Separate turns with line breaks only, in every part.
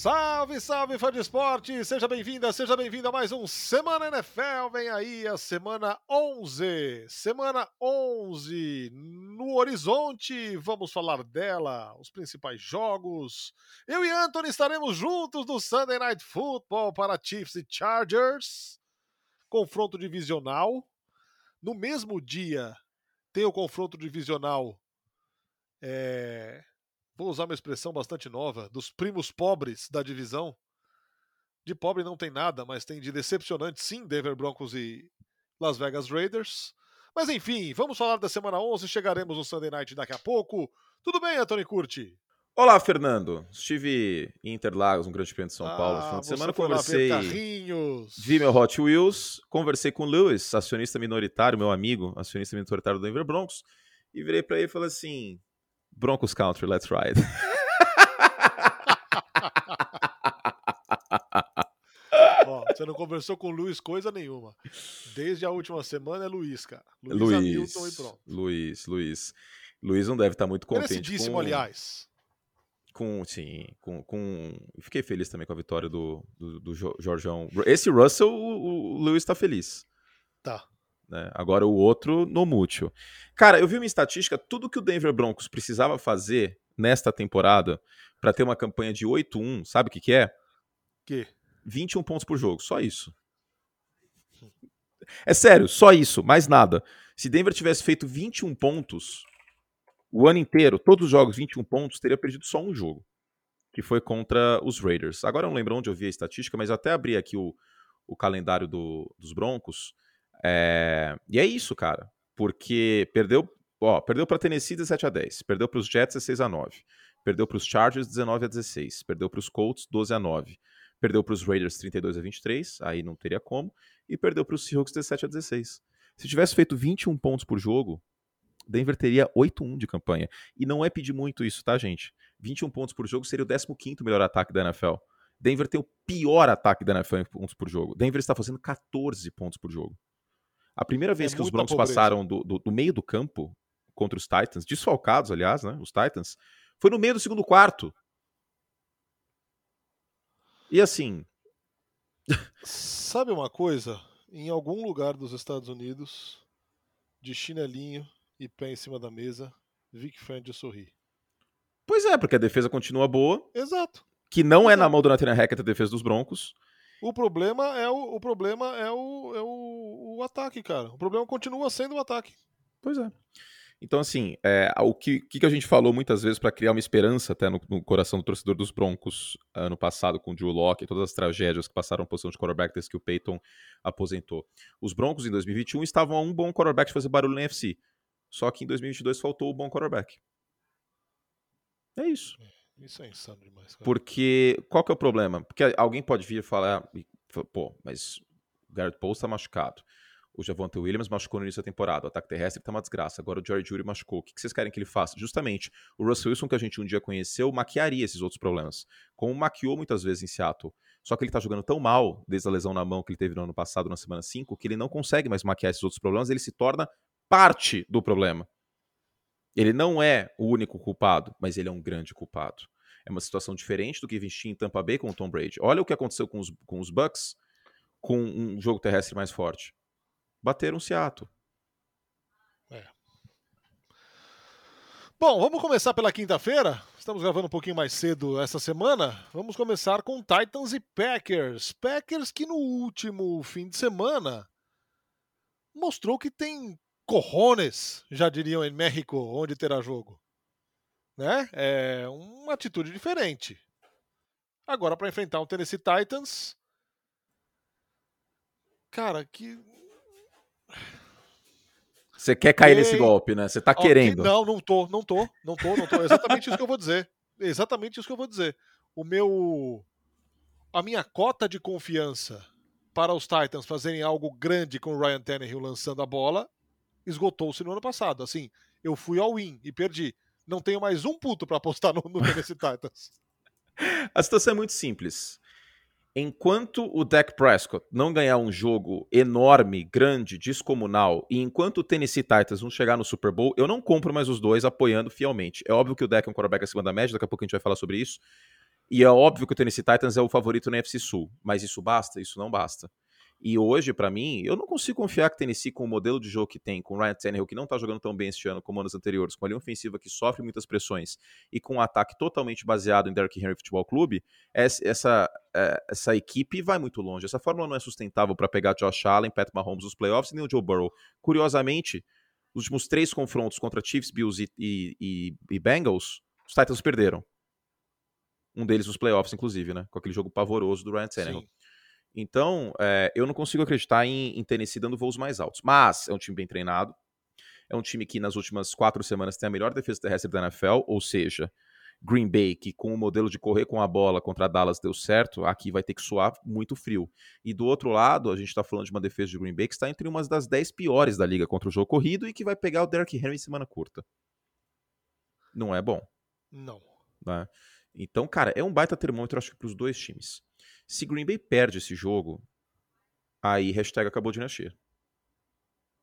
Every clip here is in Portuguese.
Salve, salve, fã de esporte! Seja bem-vinda, seja bem-vindo a mais um Semana NFL. Vem aí a semana 11. Semana 11 no horizonte. Vamos falar dela, os principais jogos. Eu e Anthony estaremos juntos no Sunday Night Football para Chiefs e Chargers. Confronto divisional. No mesmo dia, tem o confronto divisional. É, vou usar uma expressão bastante nova, dos primos pobres da divisão. De pobre não tem nada, mas tem de decepcionante sim, Denver Broncos e Las Vegas Raiders. Mas enfim, vamos falar da semana 11, chegaremos no Sunday Night daqui a pouco. Tudo bem, Antônio Curti?
Olá, Fernando. Estive em Interlagos, no Grande Prêmio de São ah, Paulo, no final de semana. Conversei. Vi meu Hot Wheels, conversei com o Lewis, acionista minoritário, meu amigo, acionista minoritário do Denver Broncos, e virei para ele e falei assim: Broncos Country, let's ride.
Ó, você não conversou com o Luiz coisa nenhuma. Desde a última semana é Luiz, cara.
Luiz, Luiz Hamilton e pronto. Luiz, Luiz. Luiz não deve estar muito contente
com... aliás.
Com, sim, com, com... Fiquei feliz também com a vitória do, do, do Jorgeão. Esse Russell, o, o Lewis tá feliz.
Tá.
Né? Agora o outro no mútil. Cara, eu vi uma estatística, tudo que o Denver Broncos precisava fazer nesta temporada para ter uma campanha de 8-1, sabe o que, que é?
Que?
21 pontos por jogo, só isso. É sério, só isso, mais nada. Se Denver tivesse feito 21 pontos o ano inteiro, todos os jogos 21 pontos, teria perdido só um jogo, que foi contra os Raiders. Agora eu não lembro onde eu vi a estatística, mas até abri aqui o, o calendário do, dos Broncos. É, e é isso, cara. Porque perdeu, ó, perdeu para Tennessee 17 a 10, perdeu para os Jets 16 a 9, perdeu para os Chargers 19 a 16, perdeu para os Colts 12 a 9, perdeu para os Raiders 32 a 23, aí não teria como, e perdeu para os Seahawks 17 a 16. Se tivesse feito 21 pontos por jogo, Denver teria 8-1 de campanha. E não é pedir muito isso, tá, gente? 21 pontos por jogo seria o 15º melhor ataque da NFL. Denver tem o pior ataque da NFL em pontos por jogo. Denver está fazendo 14 pontos por jogo. A primeira vez é que os Broncos pobreza. passaram do, do, do, meio do campo contra os Titans, desfalcados, aliás, né? Os Titans, foi no meio do segundo quarto. E assim.
Sabe uma coisa? Em algum lugar dos Estados Unidos, de chinelinho e pé em cima da mesa, Vic Fangio sorri.
Pois é, porque a defesa continua boa.
Exato.
Que não Exato. é na mão do Nathaniel Hackett a defesa dos Broncos.
O problema é o, o problema é o, é o, o ataque, cara. O problema continua sendo o ataque.
Pois é. Então, assim, é, o que, que, a gente falou muitas vezes para criar uma esperança até no, no, coração do torcedor dos Broncos ano passado com o Drew Locke e todas as tragédias que passaram a posição de quarterback desde que o Peyton aposentou. Os Broncos em 2021 estavam a um bom quarterback de fazer barulho na NFC. Só que em 2022 faltou o bom quarterback. É isso.
É. Isso é insano demais. Cara.
Porque qual que é o problema? Porque alguém pode vir e falar, pô, mas o Garrett Paul está machucado. O Javonte Williams machucou no início da temporada. O ataque terrestre está uma desgraça. Agora o Jerry Judy machucou. O que vocês querem que ele faça? Justamente, o Russell Wilson, que a gente um dia conheceu, maquiaria esses outros problemas. Como maquiou muitas vezes em Seattle. Só que ele está jogando tão mal, desde a lesão na mão que ele teve no ano passado, na semana 5, que ele não consegue mais maquiar esses outros problemas. Ele se torna parte do problema. Ele não é o único culpado, mas ele é um grande culpado. É uma situação diferente do que investir em Tampa Bay com o Tom Brady. Olha o que aconteceu com os, com os Bucks com um jogo terrestre mais forte. Bateram o Seattle.
É. Bom, vamos começar pela quinta-feira. Estamos gravando um pouquinho mais cedo essa semana. Vamos começar com Titans e Packers. Packers que no último fim de semana mostrou que tem corrones, já diriam em México, onde terá jogo. Né? É uma atitude diferente. Agora, para enfrentar o Tennessee Titans. Cara, que.
Você quer cair nesse golpe, né? Você tá okay, querendo.
Não, não tô, não tô, não tô, não tô. É exatamente isso que eu vou dizer. É exatamente isso que eu vou dizer. O meu. A minha cota de confiança para os Titans fazerem algo grande com o Ryan Tannehill lançando a bola esgotou-se no ano passado. Assim, eu fui ao win e perdi. Não tenho mais um puto para apostar no, no Tennessee Titans.
A situação é muito simples. Enquanto o Dak Prescott não ganhar um jogo enorme, grande, descomunal, e enquanto o Tennessee Titans não chegar no Super Bowl, eu não compro mais os dois apoiando fielmente. É óbvio que o Dak é um quarterback acima da média, daqui a pouco a gente vai falar sobre isso. E é óbvio que o Tennessee Titans é o favorito na NFC Sul, mas isso basta? Isso não basta. E hoje, para mim, eu não consigo confiar que Tennessee, com o modelo de jogo que tem, com o Ryan Tannehill, que não tá jogando tão bem este ano como anos anteriores, com a linha ofensiva que sofre muitas pressões e com um ataque totalmente baseado em Derrick Henry Futebol Clube, essa, é, essa equipe vai muito longe. Essa fórmula não é sustentável para pegar Josh Allen, Pat Mahomes nos playoffs e nem o Joe Burrow. Curiosamente, os últimos três confrontos contra Chiefs, Bills e, e, e, Bengals, os Titans perderam. Um deles nos playoffs, inclusive, né? Com aquele jogo pavoroso do Ryan Tannehill. Sim. Então, é, eu não consigo acreditar em, em Tennessee dando voos mais altos. Mas é um time bem treinado. É um time que nas últimas quatro semanas tem a melhor defesa terrestre da NFL, ou seja, Green Bay, que com o modelo de correr com a bola contra a Dallas deu certo, aqui vai ter que suar muito frio. E do outro lado, a gente está falando de uma defesa de Green Bay que está entre umas das dez piores da liga contra o jogo corrido e que vai pegar o Derrick Henry em semana curta. Não é bom.
Não.
Né? Então, cara, é um baita termômetro, acho que, para os dois times. Se Green Bay perde esse jogo, aí hashtag acabou de nascer.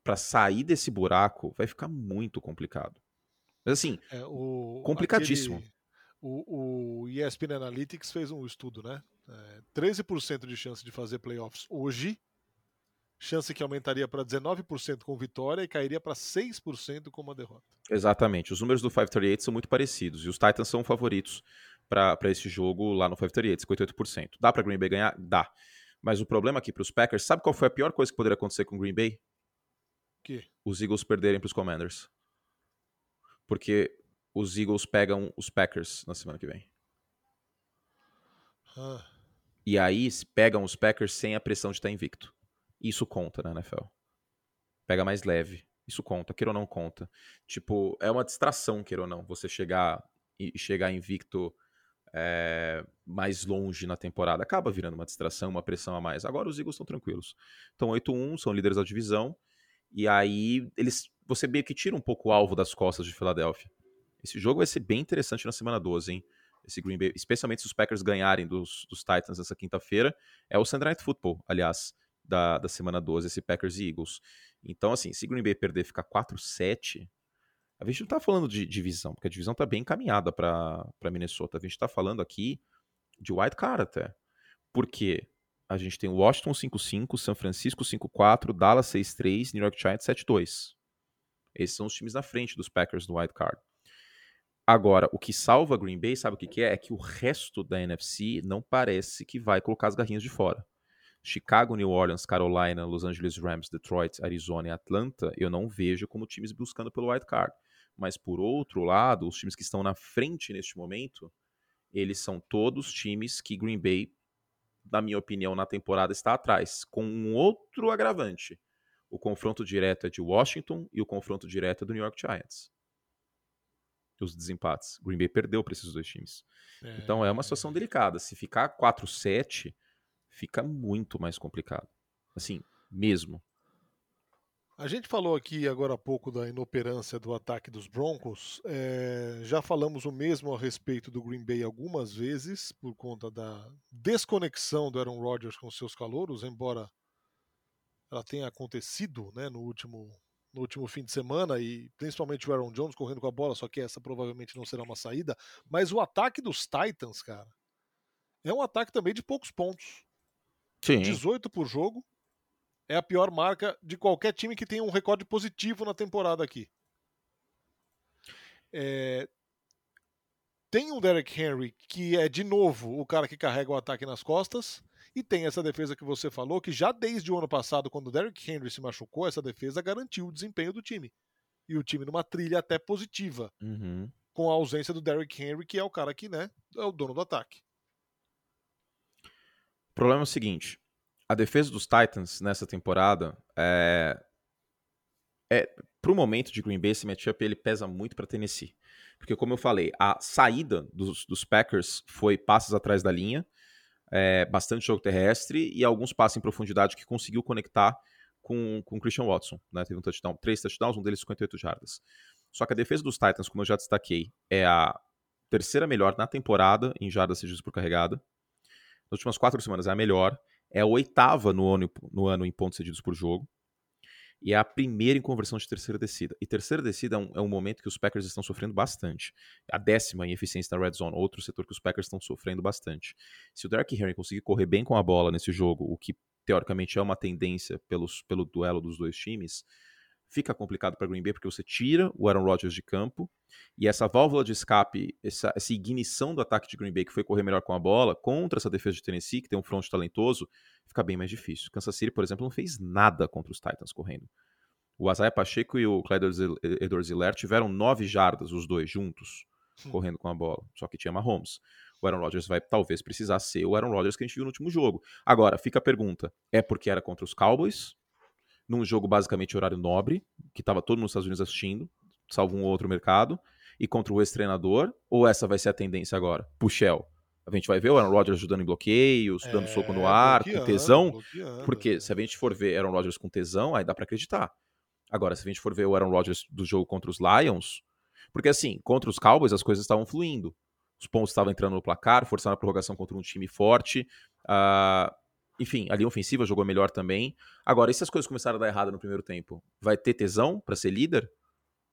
Para sair desse buraco vai ficar muito complicado. Mas assim, é, o, complicadíssimo. Aquele,
o, o ESPN Analytics fez um estudo, né? É, 13% de chance de fazer playoffs hoje, chance que aumentaria para 19% com vitória e cairia para 6% com uma derrota.
Exatamente. Os números do 538 são muito parecidos e os Titans são favoritos para esse jogo lá no 538, 58%. Dá para Green Bay ganhar? Dá. Mas o problema aqui para os Packers, sabe qual foi a pior coisa que poderia acontecer com Green Bay?
Que?
Os Eagles perderem para os Commanders. Porque os Eagles pegam os Packers na semana que vem.
Ah.
E aí pegam os Packers sem a pressão de estar invicto. Isso conta na NFL. Pega mais leve. Isso conta, queira ou não conta. Tipo, é uma distração, queira ou não, você chegar e chegar invicto é, mais longe na temporada. Acaba virando uma distração, uma pressão a mais. Agora os Eagles estão tranquilos. Estão 8-1, são líderes da divisão. E aí eles você meio que tira um pouco o alvo das costas de Filadélfia. Esse jogo vai ser bem interessante na semana 12, hein? Esse Green Bay, especialmente se os Packers ganharem dos, dos Titans essa quinta-feira. É o Sunday Night Football, aliás, da, da semana 12, esse Packers e Eagles. Então, assim, se Green Bay perder ficar 4-7, a gente não tá falando de divisão, porque a divisão tá bem encaminhada para Minnesota. A gente tá falando aqui de white card até. Porque a gente tem Washington 5-5, São Francisco 5-4, Dallas 6-3, New York Giants 7-2. Esses são os times na frente dos Packers no white card. Agora, o que salva Green Bay, sabe o que, que é? É que o resto da NFC não parece que vai colocar as garrinhas de fora. Chicago, New Orleans, Carolina, Los Angeles Rams, Detroit, Arizona e Atlanta, eu não vejo como times buscando pelo white card. Mas por outro lado, os times que estão na frente neste momento, eles são todos times que Green Bay, na minha opinião, na temporada está atrás, com um outro agravante. O confronto direto é de Washington e o confronto direto é do New York Giants. Os desempates. Green Bay perdeu para esses dois times. É... Então é uma situação delicada. Se ficar 4-7, fica muito mais complicado. Assim, mesmo.
A gente falou aqui agora há pouco da inoperância do ataque dos Broncos. É, já falamos o mesmo a respeito do Green Bay algumas vezes, por conta da desconexão do Aaron Rodgers com seus calouros, embora ela tenha acontecido né, no, último, no último fim de semana, e principalmente o Aaron Jones correndo com a bola, só que essa provavelmente não será uma saída. Mas o ataque dos Titans, cara, é um ataque também de poucos pontos.
Sim.
18 por jogo é a pior marca de qualquer time que tenha um recorde positivo na temporada aqui. É... Tem um Derek Henry que é, de novo, o cara que carrega o ataque nas costas. E tem essa defesa que você falou, que já desde o ano passado, quando o Derrick Henry se machucou, essa defesa garantiu o desempenho do time. E o time numa trilha até positiva.
Uhum.
Com a ausência do Derrick Henry, que é o cara que né, é o dono do ataque.
O problema é o seguinte: a defesa dos Titans nessa temporada é. é pro momento de Green Bay, esse matchup ele pesa muito para Tennessee. Porque, como eu falei, a saída dos, dos Packers foi passes atrás da linha, é, bastante jogo terrestre e alguns passes em profundidade que conseguiu conectar com o Christian Watson. Né? Teve um touchdown, três touchdowns, um deles 58 jardas. Só que a defesa dos Titans, como eu já destaquei, é a terceira melhor na temporada em jardas cedidas por carregada. Nas últimas quatro semanas é a melhor é a oitava no ano, no ano em pontos cedidos por jogo. e é a primeira em conversão de terceira descida. E terceira descida é um, é um momento que os Packers estão sofrendo bastante. A décima em eficiência na red zone, outro setor que os Packers estão sofrendo bastante. Se o Derrick Henry conseguir correr bem com a bola nesse jogo, o que teoricamente é uma tendência pelos, pelo duelo dos dois times, fica complicado para Green Bay porque você tira o Aaron Rodgers de campo e essa válvula de escape, essa, essa, ignição do ataque de Green Bay que foi correr melhor com a bola contra essa defesa de Tennessee que tem um front talentoso, fica bem mais difícil. Kansas City, por exemplo, não fez nada contra os Titans correndo. O Isaiah Pacheco e o Clyde Edwards-Helaire tiveram nove jardas os dois juntos Sim. correndo com a bola, só que tinha Mahomes. O Aaron Rodgers vai talvez precisar ser o Aaron Rodgers que a gente viu no último jogo. Agora, fica a pergunta: é porque era contra os Cowboys? Num jogo basicamente horário nobre, que estava todo mundo nos Estados Unidos assistindo, salvo um outro mercado, e contra o ex-treinador, ou essa vai ser a tendência agora? Puxel. A gente vai ver o Aaron Rodgers ajudando em bloqueios, é, dando soco no ar, com tesão. Porque é. se a gente for ver Aaron Rodgers com tesão, aí dá para acreditar. Agora, se a gente for ver o Aaron Rodgers do jogo contra os Lions, porque assim, contra os Cowboys as coisas estavam fluindo. Os pontos estavam entrando no placar, forçando a prorrogação contra um time forte. Uh, enfim, a linha ofensiva jogou melhor também. Agora, e se as coisas começaram a dar errado no primeiro tempo? Vai ter tesão para ser líder?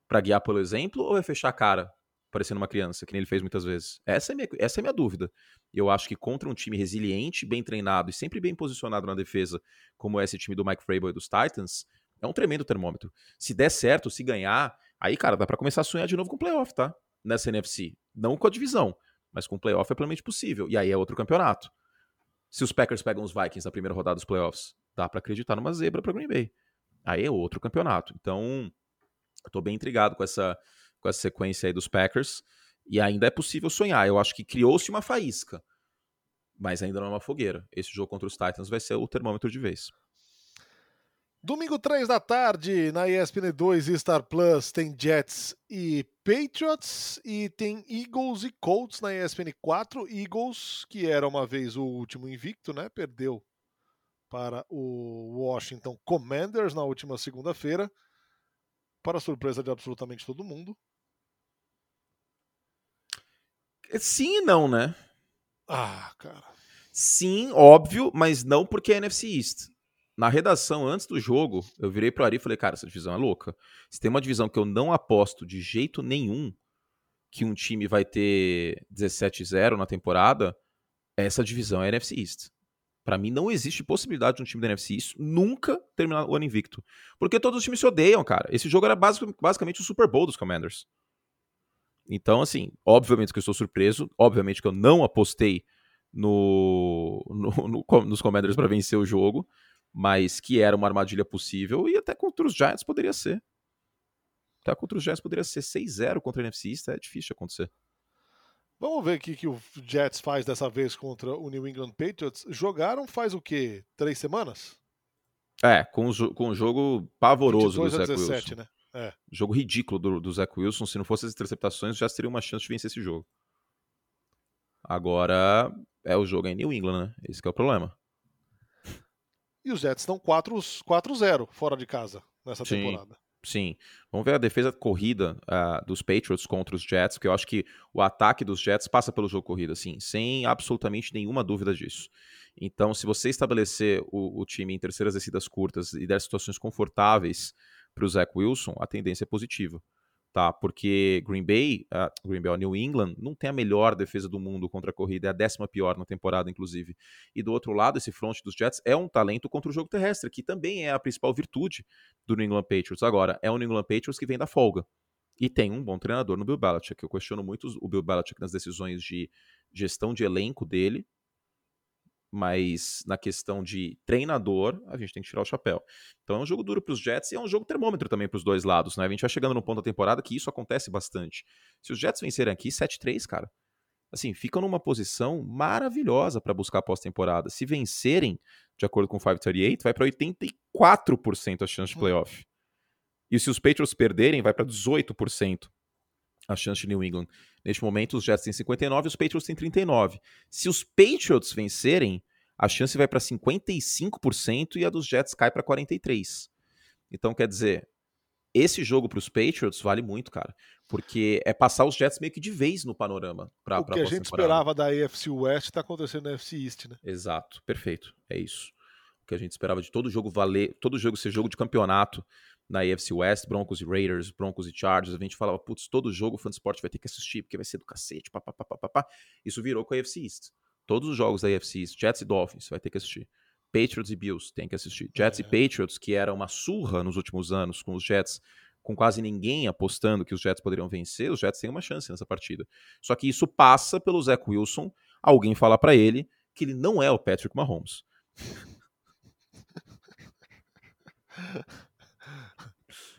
Para guiar pelo exemplo? Ou vai fechar a cara, parecendo uma criança, que nem ele fez muitas vezes? Essa é, minha, essa é a minha dúvida. Eu acho que contra um time resiliente, bem treinado e sempre bem posicionado na defesa, como é esse time do Mike Vrabel e dos Titans, é um tremendo termômetro. Se der certo, se ganhar, aí, cara, dá para começar a sonhar de novo com o playoff, tá? Nessa NFC. Não com a divisão, mas com o playoff é plenamente possível. E aí é outro campeonato. Se os Packers pegam os Vikings na primeira rodada dos playoffs, dá para acreditar numa zebra para Green Bay. Aí é outro campeonato. Então, eu tô bem intrigado com essa, com essa sequência aí dos Packers. E ainda é possível sonhar. Eu acho que criou-se uma faísca. Mas ainda não é uma fogueira. Esse jogo contra os Titans vai ser o termômetro de vez.
Domingo, 3 da tarde, na ESPN 2 e Star Plus, tem Jets e Patriots, e tem Eagles e Colts na ESPN 4. Eagles, que era uma vez o último invicto, né? Perdeu para o Washington Commanders na última segunda-feira, para surpresa de absolutamente todo mundo.
Sim e não, né?
Ah, cara.
Sim, óbvio, mas não porque é NFC East na redação, antes do jogo, eu virei pro Ari e falei, cara, essa divisão é louca. Se tem uma divisão que eu não aposto de jeito nenhum que um time vai ter 17-0 na temporada, essa divisão é a NFC East. Para mim, não existe possibilidade de um time da NFC East nunca terminar o ano invicto. Porque todos os times se odeiam, cara. Esse jogo era basicamente o Super Bowl dos Commanders. Então, assim, obviamente que eu estou surpreso. Obviamente que eu não apostei no, no, no nos Commanders para vencer o jogo mas que era uma armadilha possível, e até contra os Giants poderia ser. Até contra os Giants poderia ser 6-0 contra o NFC East, é difícil acontecer.
Vamos ver o que, que o Jets faz dessa vez contra o New England Patriots. Jogaram faz o quê? Três semanas?
É, com, o, com um jogo pavoroso do Zach 17, Wilson.
Né? É.
Jogo ridículo do, do Zach Wilson. Se não fosse as interceptações, já teria uma chance de vencer esse jogo. Agora é o jogo em New England, né? Esse é o problema.
E os Jets estão 4-0 fora de casa nessa
sim,
temporada.
Sim. Vamos ver a defesa corrida uh, dos Patriots contra os Jets, porque eu acho que o ataque dos Jets passa pelo jogo corrida, assim, sem absolutamente nenhuma dúvida disso. Então, se você estabelecer o, o time em terceiras descidas curtas e der situações confortáveis para o Zach Wilson, a tendência é positiva tá? Porque Green Bay, Green Bay, New England, não tem a melhor defesa do mundo contra a corrida, é a décima pior na temporada, inclusive. E do outro lado, esse front dos Jets é um talento contra o jogo terrestre, que também é a principal virtude do New England Patriots. Agora, é o New England Patriots que vem da folga. E tem um bom treinador no Bill Belichick. Eu questiono muito o Bill Belichick nas decisões de gestão de elenco dele, mas na questão de treinador, a gente tem que tirar o chapéu. Então é um jogo duro para os Jets e é um jogo termômetro também para os dois lados, né? A gente vai chegando no ponto da temporada que isso acontece bastante. Se os Jets vencerem aqui 7-3, cara, assim, ficam numa posição maravilhosa para buscar pós-temporada. Se vencerem, de acordo com o 538, vai para 84% a chance de hum. playoff. E se os Patriots perderem, vai para 18% a chance de New England. Neste momento, os Jets têm 59 e os Patriots têm 39. Se os Patriots vencerem, a chance vai para 55% e a dos Jets cai para 43%. Então, quer dizer, esse jogo para os Patriots vale muito, cara. Porque é passar os Jets meio que de vez no panorama. Pra,
o que a gente esperava da AFC West está acontecendo na AFC East, né?
Exato, perfeito. É isso. que a gente esperava de todo jogo valer, todo jogo ser jogo de campeonato na AFC West, Broncos e Raiders, Broncos e Chargers, a gente falava, putz, todo jogo o Fansport vai ter que assistir, porque vai ser do cacete, papapá. Isso virou com a AFC East. Todos os jogos da AFC East, Jets e Dolphins, vai ter que assistir. Patriots e Bills, tem que assistir. Jets é. e Patriots, que era uma surra nos últimos anos, com os Jets, com quase ninguém apostando que os Jets poderiam vencer, os Jets têm uma chance nessa partida. Só que isso passa pelo Zach Wilson, alguém falar para ele que ele não é o Patrick Mahomes.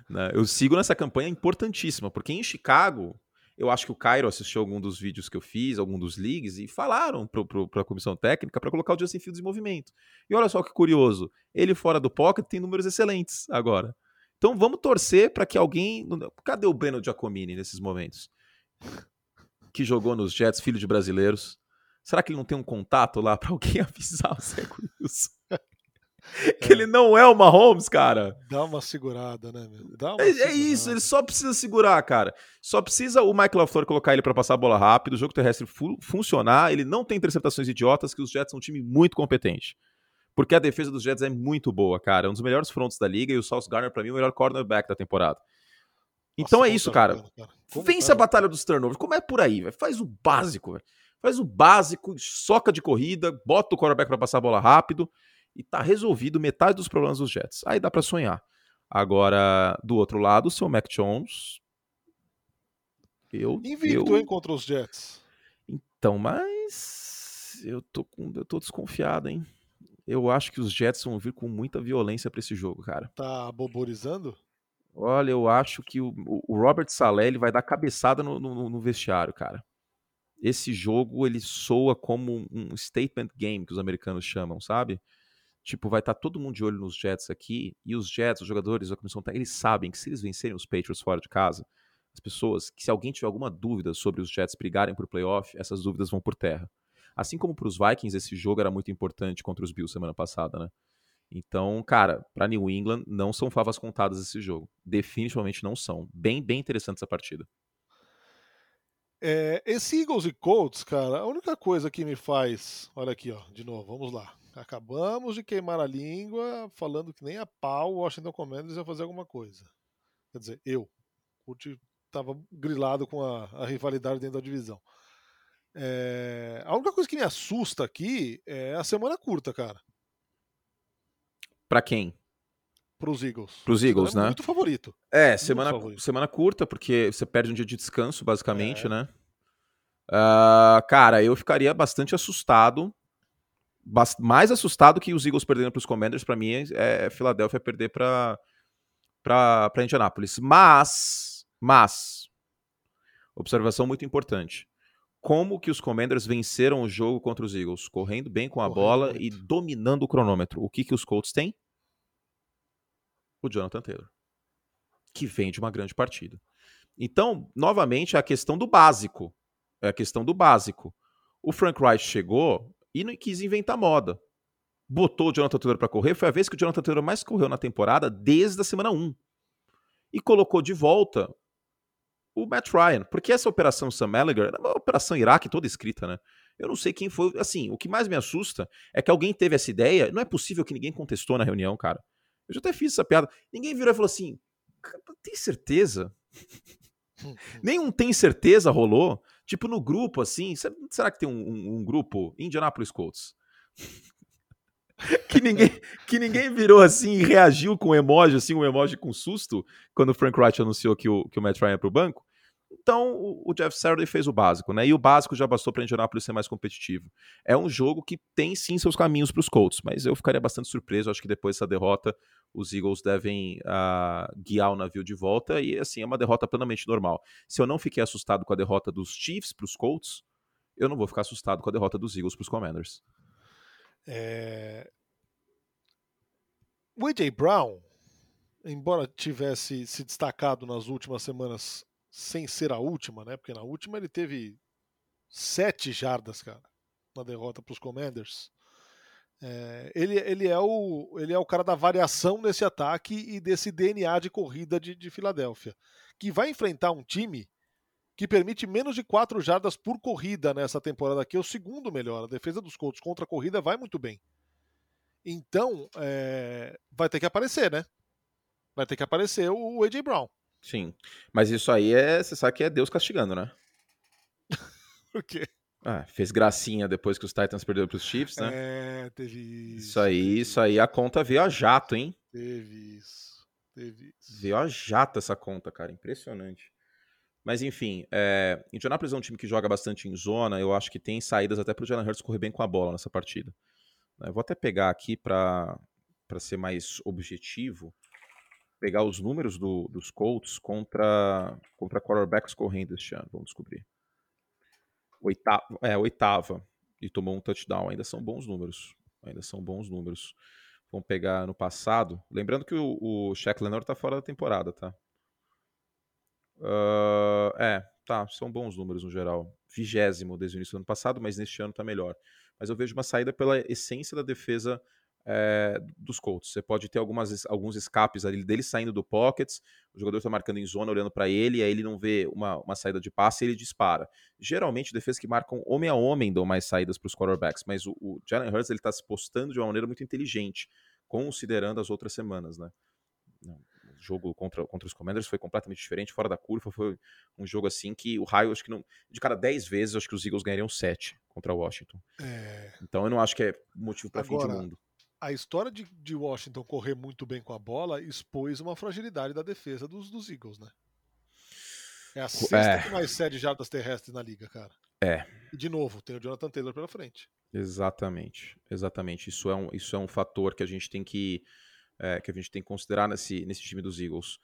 Né, eu sigo nessa campanha importantíssima, porque em Chicago, eu acho que o Cairo assistiu algum dos vídeos que eu fiz, algum dos leagues, e falaram para a comissão técnica para colocar o Justin Fields em movimento. E olha só que curioso, ele fora do pocket tem números excelentes agora. Então vamos torcer para que alguém. Cadê o Breno Giacomini nesses momentos? Que jogou nos Jets, filho de brasileiros. Será que ele não tem um contato lá para alguém avisar o Zé Wilson? que ele não é o Mahomes, cara.
Dá uma segurada, né, meu? Dá
é, é, isso, ele só precisa segurar, cara. Só precisa o Michael LaFleur colocar ele para passar a bola rápido, o jogo terrestre fu funcionar. Ele não tem interceptações idiotas, que os Jets são um time muito competente. Porque a defesa dos Jets é muito boa, cara. É um dos melhores fronts da liga e o Sauce Garner, para mim, é o melhor cornerback da temporada. Então Nossa, é isso, tá cara. cara. Vence tá? a batalha dos turnovers. Como é por aí, velho? Faz o básico, velho. Faz o básico, soca de corrida, bota o quarterback para passar a bola rápido e tá resolvido metade dos problemas dos Jets. Aí dá para sonhar. Agora, do outro lado, o seu Mac Jones.
Eu, Invicto, eu... hein, contra os Jets.
Então, mas. Eu tô, com... eu tô desconfiado, hein? Eu acho que os Jets vão vir com muita violência para esse jogo, cara.
Tá boborizando?
Olha, eu acho que o, o Robert Saleh ele vai dar cabeçada no, no, no, vestiário, cara. Esse jogo ele soa como um statement game que os americanos chamam, sabe? Tipo, vai estar tá todo mundo de olho nos Jets aqui, e os Jets, os jogadores, a comissão eles sabem que se eles vencerem os Patriots fora de casa, as pessoas, que se alguém tiver alguma dúvida sobre os Jets brigarem por playoff, essas dúvidas vão por terra. Assim como para os Vikings, esse jogo era muito importante contra os Bills semana passada, né? Então, cara, para New England não são favas contadas esse jogo. Definitivamente não são. Bem, bem interessante essa partida.
É, esse Eagles e Colts, cara, a única coisa que me faz. Olha aqui, ó, de novo, vamos lá. Acabamos de queimar a língua falando que nem a pau o Washington Commanders ia fazer alguma coisa. Quer dizer, eu. Curti tava grilado com a, a rivalidade dentro da divisão. É, a única coisa que me assusta aqui é a semana curta, cara.
Para quem?
Para os Eagles.
Para os Eagles,
é
né?
Muito favorito.
É, muito semana, favorito. semana curta, porque você perde um dia de descanso, basicamente, é. né? Uh, cara, eu ficaria bastante assustado. Mais assustado que os Eagles perdendo para os Commanders, para mim, é, é Filadélfia perder para para Indianápolis. Mas, mas, observação muito importante como que os Commanders venceram o jogo contra os Eagles, correndo bem com a correndo bola muito. e dominando o cronômetro. O que que os Colts têm? O Jonathan Taylor, que vem de uma grande partida. Então, novamente, é a questão do básico. É a questão do básico. O Frank Wright chegou e não quis inventar moda. Botou o Jonathan Taylor para correr. Foi a vez que o Jonathan Taylor mais correu na temporada desde a semana 1. E colocou de volta o Matt Ryan, porque essa operação Sam Ellinger é uma operação Iraque toda escrita, né? Eu não sei quem foi. Assim, o que mais me assusta é que alguém teve essa ideia. Não é possível que ninguém contestou na reunião, cara. Eu já até fiz essa piada. Ninguém virou e falou assim: tem certeza? Nenhum tem certeza rolou. Tipo, no grupo, assim. Será que tem um, um, um grupo Indianapolis Colts? que ninguém que ninguém virou assim e reagiu com um emoji, assim, um emoji com susto, quando o Frank Wright anunciou que o, que o Matt Ryan é pro banco. Então, o, Jeff Saturday fez o básico, né? E o básico já bastou para Indianapolis ser mais competitivo. É um jogo que tem sim seus caminhos para os Colts, mas eu ficaria bastante surpreso. Acho que depois dessa derrota, os Eagles devem uh, guiar o navio de volta e, assim, é uma derrota plenamente normal. Se eu não fiquei assustado com a derrota dos Chiefs para os Colts, eu não vou ficar assustado com a derrota dos Eagles para os Commanders.
É... O AJ Brown, embora tivesse se destacado nas últimas semanas sem ser a última, né? Porque na última ele teve sete jardas, cara, na derrota para os Commanders. É, ele, ele, é o, ele é o cara da variação nesse ataque e desse DNA de corrida de, de Filadélfia, que vai enfrentar um time que permite menos de 4 jardas por corrida nessa temporada aqui, é o segundo melhor. A defesa dos Colts contra a corrida vai muito bem. Então, é, vai ter que aparecer, né? Vai ter que aparecer o AJ Brown.
Sim. Mas isso aí é. Você sabe que é Deus castigando, né?
o quê?
Ah, fez gracinha depois que os Titans perderam para os Chiefs, né?
É, teve isso.
Isso aí, isso aí a conta veio a jato, hein?
Teve isso. Teve isso.
Veio a jato essa conta, cara. Impressionante. Mas enfim, é, Indianapolis é um time que joga bastante em zona. Eu acho que tem saídas até para o Jalen Hurts correr bem com a bola nessa partida. Eu vou até pegar aqui para ser mais objetivo, pegar os números do, dos Colts contra, contra quarterbacks correndo este ano. Vamos descobrir. Oitava, é, oitava e tomou um touchdown. Ainda são bons números. Ainda são bons números. Vamos pegar no passado. Lembrando que o, o Shaq Leonard está fora da temporada, tá? Uh, é, tá, são bons números no geral. Vigésimo desde o início do ano passado, mas neste ano tá melhor. Mas eu vejo uma saída pela essência da defesa é, dos Colts. Você pode ter algumas, alguns escapes ali dele saindo do pockets, o jogador está marcando em zona, olhando para ele, e aí ele não vê uma, uma saída de passe e ele dispara. Geralmente, defesas que marcam homem a homem dão mais saídas para os quarterbacks, mas o, o Jalen Hurts está se postando de uma maneira muito inteligente, considerando as outras semanas, né? O jogo contra, contra os Commanders foi completamente diferente, fora da curva, foi um jogo assim que o raio, acho que não, de cada 10 vezes, acho que os Eagles ganhariam 7 contra o Washington. É... Então eu não acho que é motivo para fim de mundo
a história de, de, Washington correr muito bem com a bola expôs uma fragilidade da defesa dos, dos Eagles, né? É a sexta é. que mais cede jardas terrestres na liga, cara.
É.
E de novo, tem o Jonathan Taylor pela frente.
Exatamente, exatamente. Isso é um, isso é um fator que a gente tem que, é, que a gente tem que considerar nesse, nesse time dos Eagles.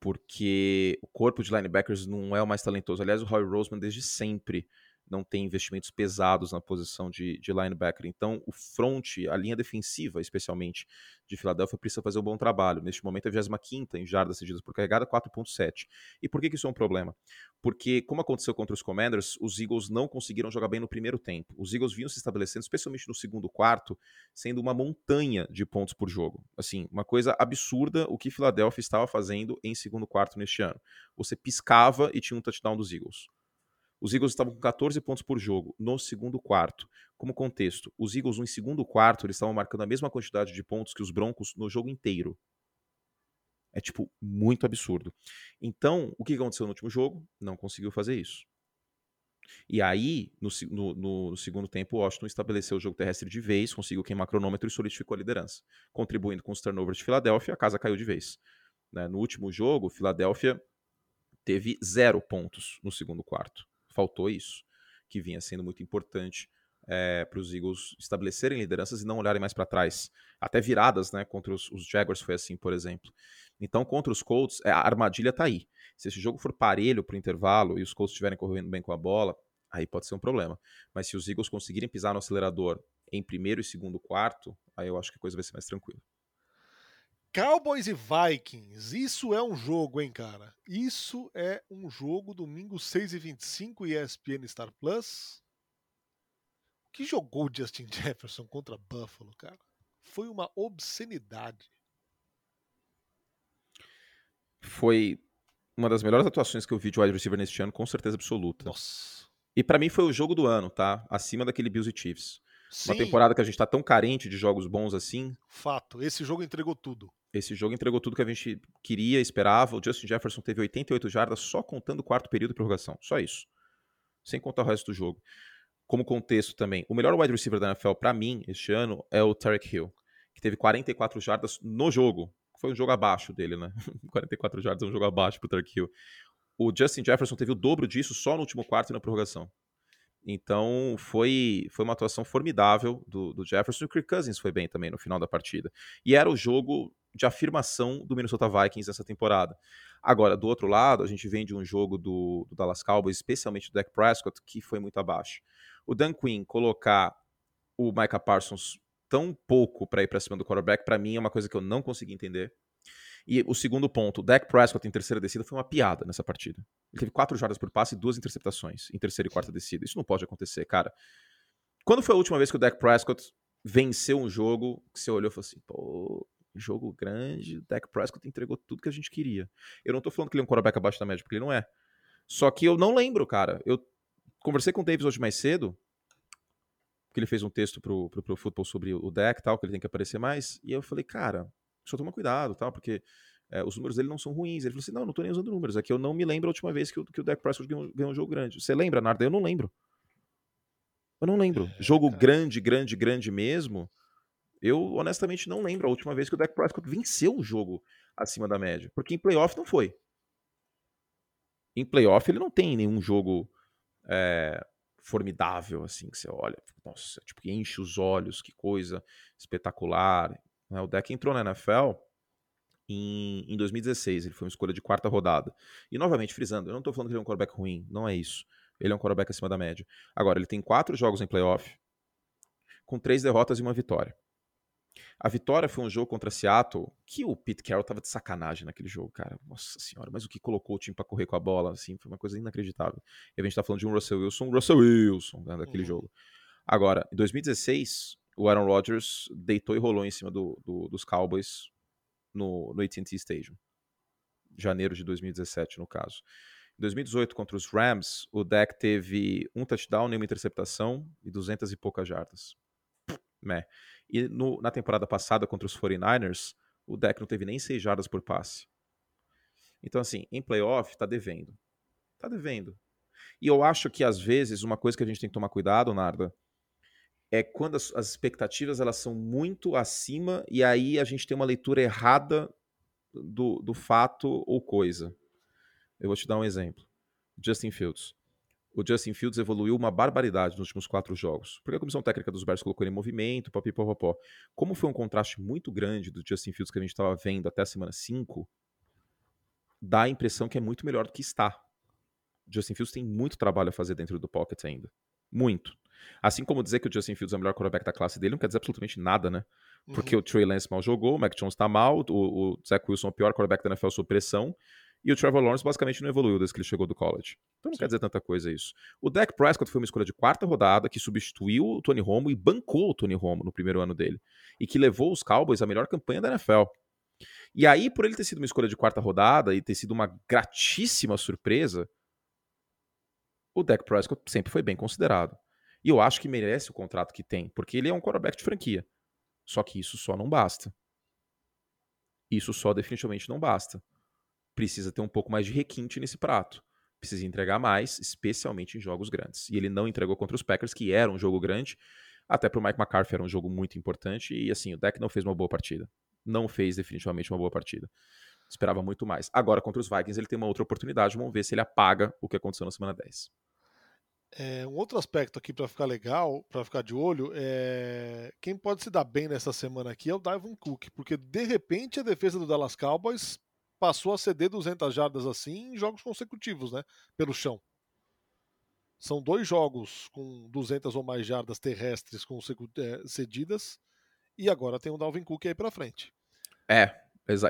Porque o corpo de linebackers não é o mais talentoso. Aliás, o Roy Roseman, desde sempre, não tem investimentos pesados na posição de, de linebacker. Então, o front, a linha defensiva, especialmente, de Filadélfia, precisa fazer um bom trabalho. Neste momento, é a 25 em jardas cedidas por carregada, 4.7. E por que, que isso é um problema? Porque, como aconteceu contra os Commanders, os Eagles não conseguiram jogar bem no primeiro tempo. Os Eagles vinham se estabelecendo, especialmente no segundo quarto, sendo uma montanha de pontos por jogo. Assim, uma coisa absurda o que Filadélfia estava fazendo em segundo quarto neste ano. Você piscava e tinha um touchdown dos Eagles. Os Eagles estavam com 14 pontos por jogo no segundo quarto. Como contexto, os Eagles no segundo quarto eles estavam marcando a mesma quantidade de pontos que os Broncos no jogo inteiro. É tipo muito absurdo. Então, o que aconteceu no último jogo? Não conseguiu fazer isso. E aí, no, no, no, segundo tempo, o Washington estabeleceu o jogo terrestre de vez, conseguiu queimar cronômetro e solidificou a liderança. Contribuindo com os turnovers de Filadélfia, a casa caiu de vez. Né? No último jogo, Filadélfia teve zero pontos no segundo quarto faltou isso, que vinha sendo muito importante é, para os Eagles estabelecerem lideranças e não olharem mais para trás. Até viradas, né? Contra os, os, Jaguars foi assim, por exemplo. Então, contra os Colts, é, a armadilha está aí. Se esse jogo for parelho para o intervalo e os Colts estiverem correndo bem com a bola, aí pode ser um problema. Mas se os Eagles conseguirem pisar no acelerador em primeiro e segundo quarto, aí eu acho que a coisa vai ser mais tranquila.
Cowboys e Vikings, isso é um jogo, hein, cara? Isso é um jogo, domingo 6h25, ESPN Star Plus. O que jogou Justin Jefferson contra Buffalo, cara? Foi uma obscenidade.
Foi uma das melhores atuações que eu vi de wide receiver neste ano, com certeza absoluta.
Nossa.
E para mim foi o jogo do ano, tá? Acima daquele Bills e Chiefs. Sim. Uma temporada que a gente tá tão carente de jogos bons assim.
Fato, esse jogo entregou tudo.
Esse jogo entregou tudo que a gente queria, esperava. O Justin Jefferson teve 88 jardas só contando o quarto período de prorrogação. Só isso. Sem contar o resto do jogo. Como contexto também, o melhor wide receiver da NFL para mim este ano é o Tarek Hill, que teve 44 jardas no jogo. Foi um jogo abaixo dele, né? 44 jardas é um jogo abaixo pro Tarek Hill. O Justin Jefferson teve o dobro disso só no último quarto e na prorrogação. Então foi, foi uma atuação formidável do, do Jefferson. O Kirk Cousins foi bem também no final da partida. E era o jogo de afirmação do Minnesota Vikings essa temporada. Agora, do outro lado, a gente vem de um jogo do, do Dallas Cowboys, especialmente do Dak Prescott, que foi muito abaixo. O Dan Quinn colocar o Micah Parsons tão pouco para ir para cima do quarterback, para mim é uma coisa que eu não consegui entender. E o segundo ponto, o Dak Prescott em terceira descida foi uma piada nessa partida. Ele teve quatro jardas por passe e duas interceptações em terceira e quarta descida. Isso não pode acontecer, cara. Quando foi a última vez que o Dak Prescott venceu um jogo que você olhou e falou assim, pô, jogo grande, o Dak Prescott entregou tudo que a gente queria. Eu não tô falando que ele é um quarterback abaixo da média, porque ele não é. Só que eu não lembro, cara. Eu conversei com o Davis hoje mais cedo. porque ele fez um texto pro, pro, pro Football sobre o deck tal, que ele tem que aparecer mais. E eu falei, cara, só toma cuidado, tal, porque é, os números dele não são ruins. Ele falou assim: não, não tô nem usando números. É que eu não me lembro a última vez que o, que o Dak Prescott ganhou, ganhou um jogo grande. Você lembra, Narda? Eu não lembro. Eu não lembro. É, jogo cara. grande, grande, grande mesmo. Eu honestamente não lembro a última vez que o Dak Prescott venceu um jogo acima da média. Porque em playoff não foi. Em playoff ele não tem nenhum jogo é, formidável, assim, que você olha, nossa, tipo, enche os olhos, que coisa espetacular. Né? O Dak entrou na NFL em, em 2016. Ele foi uma escolha de quarta rodada. E novamente, frisando, eu não estou falando que ele é um quarterback ruim, não é isso. Ele é um quarterback acima da média. Agora, ele tem quatro jogos em playoff, com três derrotas e uma vitória. A vitória foi um jogo contra Seattle que o Pete Carroll tava de sacanagem naquele jogo, cara. Nossa senhora, mas o que colocou o time para correr com a bola, assim, foi uma coisa inacreditável. E a gente tá falando de um Russell Wilson, Russell Wilson, né, daquele uhum. jogo. Agora, em 2016, o Aaron Rodgers deitou e rolou em cima do, do, dos Cowboys no, no AT&T Stadium. Janeiro de 2017, no caso. Em 2018, contra os Rams, o deck teve um touchdown, nenhuma interceptação e 200 e poucas jardas. Meh. E no, na temporada passada, contra os 49ers, o deck não teve nem 6 jardas por passe. Então, assim, em playoff, tá devendo. Tá devendo. E eu acho que, às vezes, uma coisa que a gente tem que tomar cuidado, Narda, é quando as, as, expectativas elas são muito acima e aí a gente tem uma leitura errada do, do fato ou coisa. Eu vou te dar um exemplo. Justin Fields. O Justin Fields evoluiu uma barbaridade nos últimos quatro jogos. Porque a comissão técnica dos Bears colocou ele em movimento, papipopopó. Como foi um contraste muito grande do Justin Fields que a gente estava vendo até a semana 5, dá a impressão que é muito melhor do que está. Justin Fields tem muito trabalho a fazer dentro do pocket ainda. Muito. Assim como dizer que o Justin Fields é o melhor quarterback da classe dele não quer dizer absolutamente nada, né? Porque uhum. o Trey Lance mal jogou, o Mac Jones tá mal, o, o Zach Wilson é o pior quarterback da NFL sob pressão, e o Trevor Lawrence basicamente não evoluiu desde que ele chegou do college. Então não Sim. quer dizer tanta coisa isso. O Dak Prescott foi uma escolha de quarta rodada que substituiu o Tony Romo e bancou o Tony Romo no primeiro ano dele. E que levou os Cowboys à melhor campanha da NFL. E aí, por ele ter sido uma escolha de quarta rodada e ter sido uma gratíssima surpresa, o Dak Prescott sempre foi bem considerado. E eu acho que merece o contrato que tem, porque ele é um quarterback de franquia. Só que isso só não basta. Isso só definitivamente não basta. Precisa ter um pouco mais de requinte nesse prato. Precisa entregar mais, especialmente em jogos grandes. E ele não entregou contra os Packers, que era um jogo grande. Até para o Mike McCarthy era um jogo muito importante. E assim, o deck não fez uma boa partida. Não fez definitivamente uma boa partida. Esperava muito mais. Agora, contra os Vikings, ele tem uma outra oportunidade. Vamos ver se ele apaga o que aconteceu na semana 10.
É, um outro aspecto aqui para ficar legal, para ficar de olho, é quem pode se dar bem nessa semana aqui é o Davon Cook, porque de repente a defesa do Dallas Cowboys passou a ceder 200 jardas assim em jogos consecutivos, né, pelo chão. São dois jogos com 200 ou mais jardas terrestres é, cedidas e agora tem o Dalvin Cook aí para frente.
É,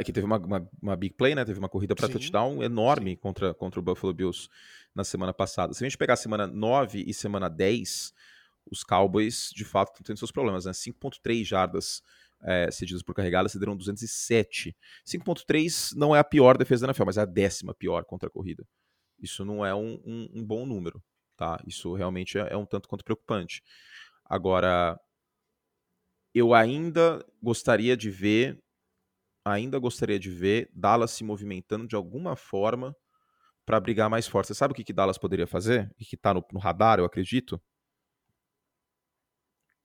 que teve uma, uma, uma, big play, né? Teve uma corrida para touchdown enorme contra, contra o Buffalo Bills na semana passada. Se a gente pegar semana 9 e semana 10, os Cowboys de fato estão tendo seus problemas, né? 5.3 jardas é, cedidas por carregada, cederam 207. 5.3 não é a pior defesa da NFL, mas é a décima pior contra a corrida. Isso não é um, um, um bom número, tá? Isso realmente é, é um tanto quanto preocupante. Agora, eu ainda gostaria de ver ainda gostaria de ver Dallas se movimentando de alguma forma para brigar mais forte. Você sabe o que, que Dallas poderia fazer? E que está no, no, radar, eu acredito?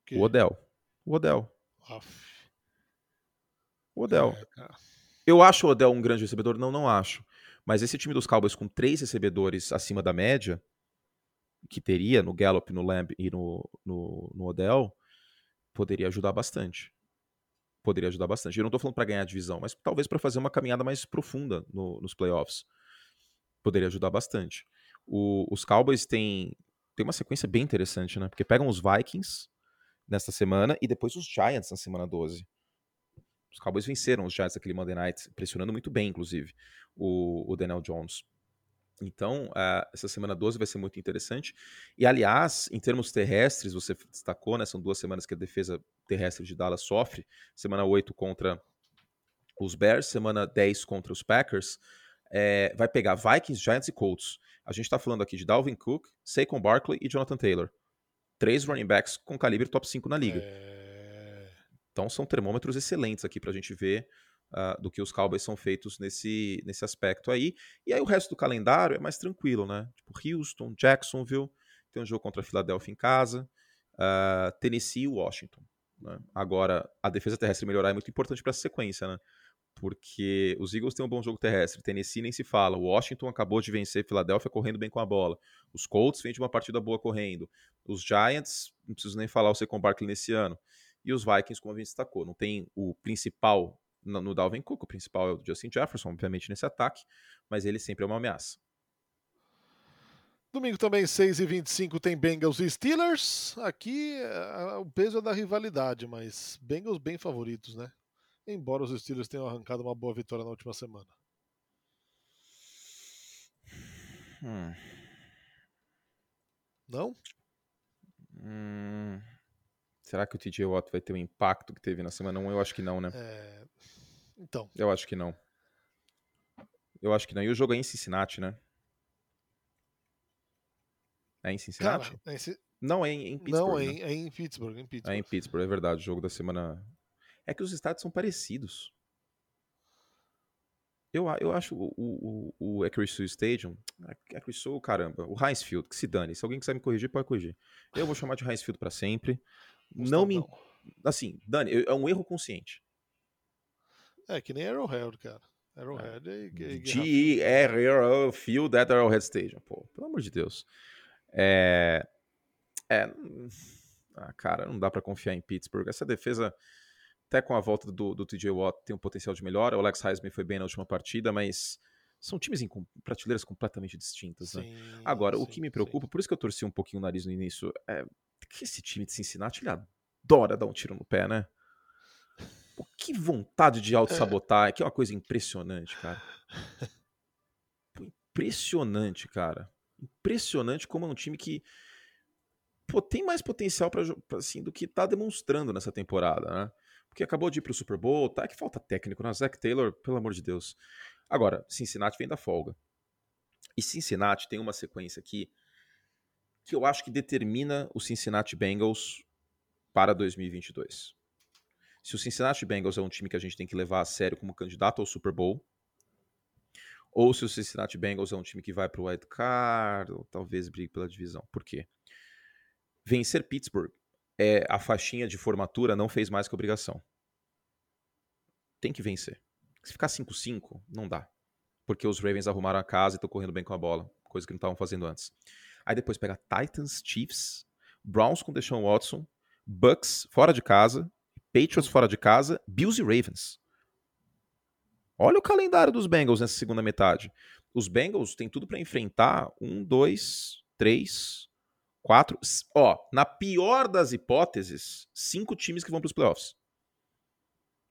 Que? O Odell. O Odell. O Odell. É, eu acho o Odell um grande recebedor? Não, não acho. Mas esse time dos Cowboys com três recebedores acima da média, que teria no Gallup, no Lamb e no, no, no Odell, poderia ajudar bastante poderia ajudar bastante. Eu não estou falando para ganhar a divisão, mas talvez para fazer uma caminhada mais profunda no, nos playoffs. Poderia ajudar bastante. O, os Cowboys têm, têm uma sequência bem interessante, né? Porque pegam os Vikings nesta semana e depois os Giants na semana 12. Os Cowboys venceram os Giants aquele Monday Night, pressionando muito bem, inclusive, o, o Daniel Jones. Então, uh, essa semana 12 vai ser muito interessante. E, aliás, em termos terrestres, você destacou, né? São duas semanas que a defesa terrestre de Dallas sofre. Semana 8 contra os Bears, semana 10 contra os Packers. É, vai pegar Vikings, Giants e Colts. A gente está falando aqui de Dalvin Cook, Saquon Barkley e Jonathan Taylor. três running backs com calibre top 5 na liga.
É...
Então são termômetros excelentes aqui para a gente ver uh, do que os Cowboys são feitos nesse, nesse aspecto aí. E aí o resto do calendário é mais tranquilo, né? Tipo Houston, Jacksonville, tem um jogo contra a Filadélfia em casa, uh, Tennessee e Washington. Né? Agora, a defesa terrestre melhorar é muito importante para essa sequência, né? Porque os Eagles têm um bom jogo terrestre, Tennessee nem se fala, Washington acabou de vencer Filadélfia correndo bem com a bola, os Colts vêm de uma partida boa correndo, os Giants, não preciso nem falar o Secon Barkley nesse ano, e os Vikings, como a gente destacou, não tem o principal no Dalvin Cook, o principal é o Justin Jefferson, obviamente, nesse ataque, mas ele sempre é uma ameaça.
Domingo também, 6h25, tem Bengals e Steelers. Aqui o peso é da rivalidade, mas Bengals bem favoritos, né? Embora os Steelers tenham arrancado uma boa vitória na última semana.
Hum.
Não?
Hum. Será que o TJ Watt vai ter o impacto que teve na semana 1? Eu acho que não, né?
É... Então.
Eu acho que não. Eu acho que não. E o jogo é em Cincinnati, né? É em Cincinnati?
Cara, é em...
Não, é em, Pittsburgh.
Não, é
né?
em, é em Pittsburgh, em Pittsburgh.
É em Pittsburgh, é verdade. O jogo da semana. É que os estádios são parecidos. Eu, eu acho o, o, o Acrisure Stadium. Acrisure, caramba. O Heinz Field, que se dane. Se alguém quiser me corrigir, pode corrigir. Eu vou chamar de Heinz Field pra sempre. Não me. Assim, Dani, é um erro consciente.
É, que nem Arrowhead, cara. Arrowhead é.
e. G-E-R-O Field at Arrowhead Stadium. Pô, pelo amor de Deus. É. É. Ah, cara, não dá para confiar em Pittsburgh. Essa defesa, até com a volta do, do TJ Watt, tem um potencial de melhora. O Alex Heisman foi bem na última partida, mas são times em prateleiras completamente distintas. Né? Agora, sim, o que me preocupa, sim. por isso que eu torci um pouquinho o nariz no início, é que esse time de Cincinnati ele adora dar um tiro no pé, né? Pô, que vontade de auto-sabotar, é. que é uma coisa impressionante, cara. Pô, impressionante, cara. Impressionante como é um time que pô, tem mais potencial para assim do que tá demonstrando nessa temporada, né? Porque acabou de ir pro Super Bowl, tá? É que falta técnico, né? Zach Taylor, pelo amor de Deus. Agora, Cincinnati vem da folga. E Cincinnati tem uma sequência aqui que eu acho que determina o Cincinnati Bengals para 2022. Se o Cincinnati Bengals é um time que a gente tem que levar a sério como candidato ao Super Bowl, ou se o Cincinnati Bengals é um time que vai para o wild card, ou talvez brigue pela divisão. Por quê? Vencer Pittsburgh, é, a faixinha de formatura não fez mais que obrigação. Tem que vencer. Se ficar 5-5, não dá. Porque os Ravens arrumaram a casa e estão correndo bem com a bola, coisa que não estavam fazendo antes. Aí depois pega Titans, Chiefs, Browns com Deshaun Watson, Bucks fora de casa, Patriots fora de casa, Bills e Ravens. Olha o calendário dos Bengals nessa segunda metade. Os Bengals têm tudo para enfrentar um, dois, três, quatro. Ó, na pior das hipóteses, cinco times que vão para os playoffs: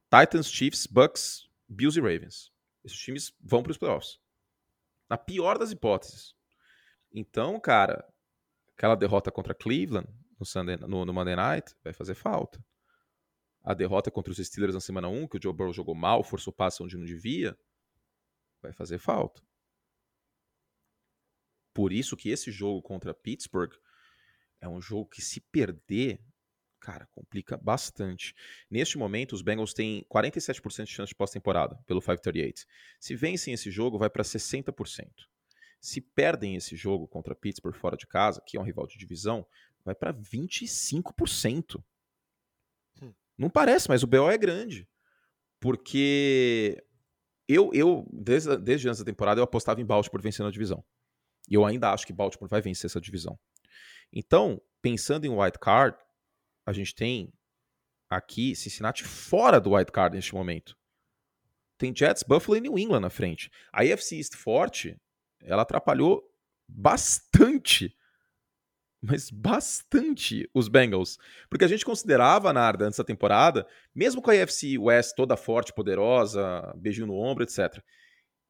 Titans, Chiefs, Bucks, Bills e Ravens. Esses times vão para os playoffs. Na pior das hipóteses. Então, cara, aquela derrota contra Cleveland no, Sunday, no, no Monday Night vai fazer falta a derrota contra os Steelers na semana 1, que o Joe Burrow jogou mal, forçou passe onde não devia, vai fazer falta. Por isso que esse jogo contra Pittsburgh é um jogo que se perder, cara, complica bastante. Neste momento, os Bengals têm 47% de chance de pós-temporada pelo 538. Se vencem esse jogo, vai para 60%. Se perdem esse jogo contra Pittsburgh fora de casa, que é um rival de divisão, vai para 25%. Não parece, mas o BO é grande. Porque eu, eu desde, desde antes da temporada, eu apostava em Baltimore vencendo a divisão. E eu ainda acho que Baltimore vai vencer essa divisão. Então, pensando em wild card, a gente tem aqui Cincinnati fora do wild card neste momento. Tem Jets, Buffalo e New England na frente. A AFC East forte, ela atrapalhou bastante mas bastante os Bengals. Porque a gente considerava, Narda, antes da temporada, mesmo com a AFC West toda forte, poderosa, beijinho no ombro, etc.,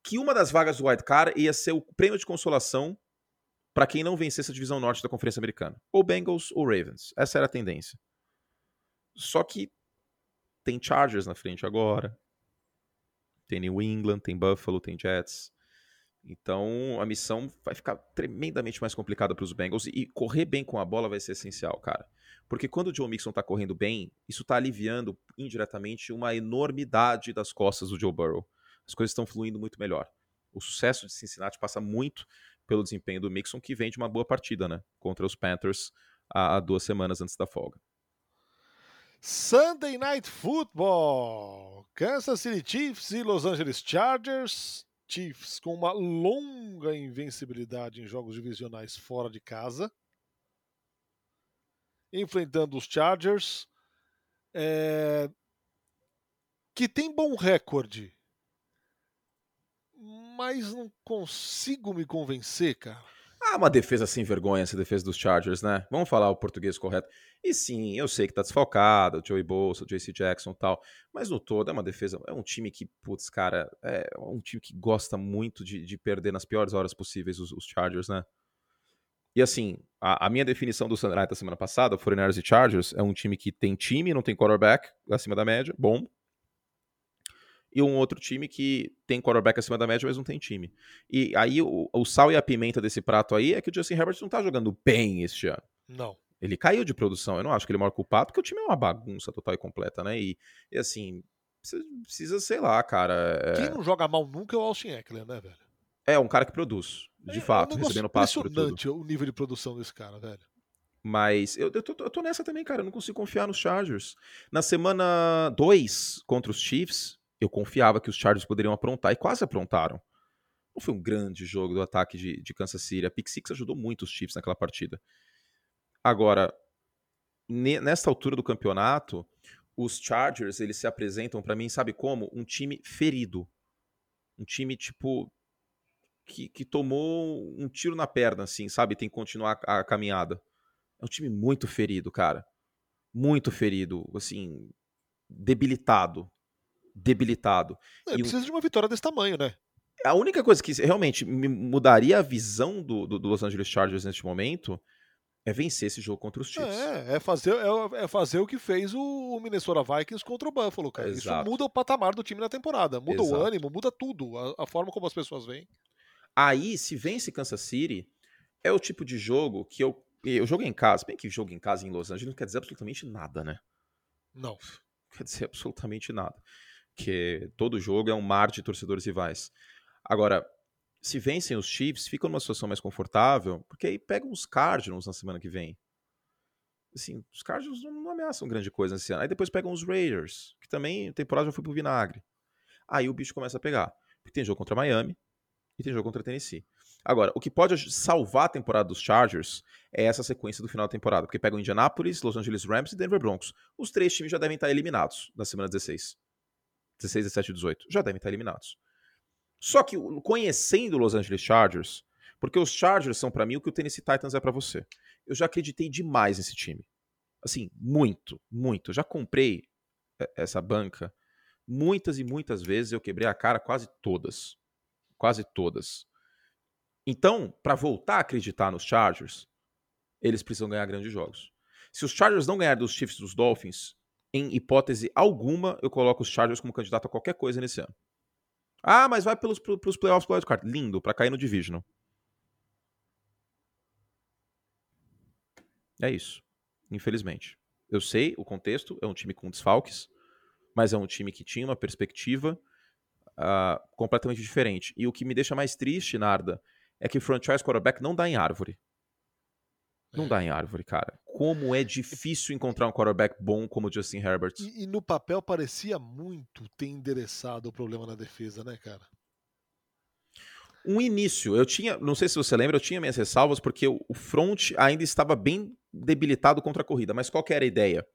que uma das vagas do White Card ia ser o prêmio de consolação para quem não vencesse a divisão norte da Conferência Americana. Ou Bengals ou Ravens. Essa era a tendência. Só que tem Chargers na frente agora. Tem New England, tem Buffalo, tem Jets. Então a missão vai ficar tremendamente mais complicada para os Bengals e correr bem com a bola vai ser essencial, cara. Porque quando o Joe Mixon está correndo bem, isso está aliviando indiretamente uma enormidade das costas do Joe Burrow. As coisas estão fluindo muito melhor. O sucesso de Cincinnati passa muito pelo desempenho do Mixon, que vem de uma boa partida, né? Contra os Panthers há duas semanas antes da folga.
Sunday Night Football. Kansas City Chiefs e Los Angeles Chargers. Chiefs com uma longa invencibilidade em jogos divisionais fora de casa. Enfrentando os Chargers. É... Que tem bom recorde. Mas não consigo me convencer, cara.
Ah, uma defesa sem vergonha, essa defesa dos Chargers, né? Vamos falar o português correto. E sim, eu sei que tá desfalcado, o Joey Bolsa, o JC Jackson e tal, mas no todo é uma defesa, é um time que, putz, cara, é um time que gosta muito de, de perder nas piores horas possíveis os, os Chargers, né? E assim, a, a minha definição do Sunday da semana passada, 49ers e Chargers, é um time que tem time, não tem quarterback, acima da média, bom, e um outro time que tem quarterback acima da média, mas não tem time. E aí o, o, sal e a pimenta desse prato aí é que o Justin Herbert não tá jogando bem este ano.
Não.
Ele caiu de produção. Eu não acho que ele é o maior culpado, porque o time é uma bagunça total e completa, né? E, e assim, precisa, precisa, sei lá, cara.
É... Quem não joga mal nunca é o Austin Eckler, né, velho?
É, um cara que produz, de é, fato, é um recebendo passo por tudo.
o nível de produção desse cara, velho.
Mas eu, eu, tô, eu tô nessa também, cara. Eu não consigo confiar nos Chargers. Na semana 2 contra os Chiefs, eu confiava que os Chargers poderiam aprontar e quase aprontaram. Não foi um grande jogo do ataque de, de Kansas City. A Pick Six ajudou muito os Chiefs naquela partida. Agora, nesta altura do campeonato, os Chargers eles se apresentam para mim, sabe como? Um time ferido. Um time tipo que, que, tomou um tiro na perna, assim, sabe? Tem que continuar a, a caminhada. É um time muito ferido, cara. Muito ferido, assim, debilitado debilitado.
É, e precisa um... de uma vitória desse tamanho, né?
A única coisa que realmente mudaria a visão do, do, do, Los Angeles Chargers neste momento é vencer esse jogo contra os Chiefs.
É, é fazer, é, é fazer o que fez o Minnesota Vikings contra o Buffalo, cara. Exato. Isso muda o patamar do time na temporada, muda Exato. o ânimo, muda tudo, a, a forma como as pessoas veem.
Aí, se vence Kansas City, é o tipo de jogo que eu. Eu jogo em casa, bem que jogo em casa em Los Angeles não quer dizer absolutamente nada, né?
Não.
Quer dizer absolutamente nada que todo jogo é um mar de torcedores rivais. Agora, se vencem os Chiefs, ficam numa situação mais confortável, porque aí pegam os Cardinals na semana que vem. Assim, os Cardinals não, não ameaçam grande coisa esse ano. Aí depois pegam os Raiders, que também a temporada já foi pro vinagre. Aí o bicho começa a pegar. Porque tem jogo contra Miami e tem jogo contra Tennessee. Agora, o que pode salvar a temporada dos Chargers é essa sequência do final da temporada, porque pegam Indianapolis, Los Angeles Rams e Denver Broncos. Os três times já devem estar eliminados na semana 16. 16, 17 e 18, já devem estar eliminados. Só que conhecendo Los Angeles Chargers, porque os Chargers são para mim o que o Tennessee Titans é para você. Eu já acreditei demais nesse time. Assim, muito, muito. Eu já comprei essa banca muitas e muitas vezes, eu quebrei a cara quase todas. Quase todas. Então, para voltar a acreditar nos Chargers, eles precisam ganhar grandes jogos. Se os Chargers não ganharem dos Chiefs dos Dolphins, em hipótese alguma, eu coloco os Chargers como candidato a qualquer coisa nesse ano. Ah, mas vai pelos, pelos playoffs do wildcard. Lindo, para cair no Divisional. É isso. Infelizmente. Eu sei o contexto, é um time com desfalques, mas é um time que tinha uma perspectiva uh, completamente diferente. E o que me deixa mais triste, Narda, é que o franchise quarterback não dá em árvore. Não é. dá em árvore, cara. Como é difícil encontrar um quarterback bom como o Justin Herbert.
E, e, no papel parecia muito ter endereçado o problema na defesa, né, cara?
Um início. Eu tinha, não sei se você lembra, eu tinha minhas ressalvas porque o, front ainda estava bem debilitado contra a corrida. Mas qual era a ideia?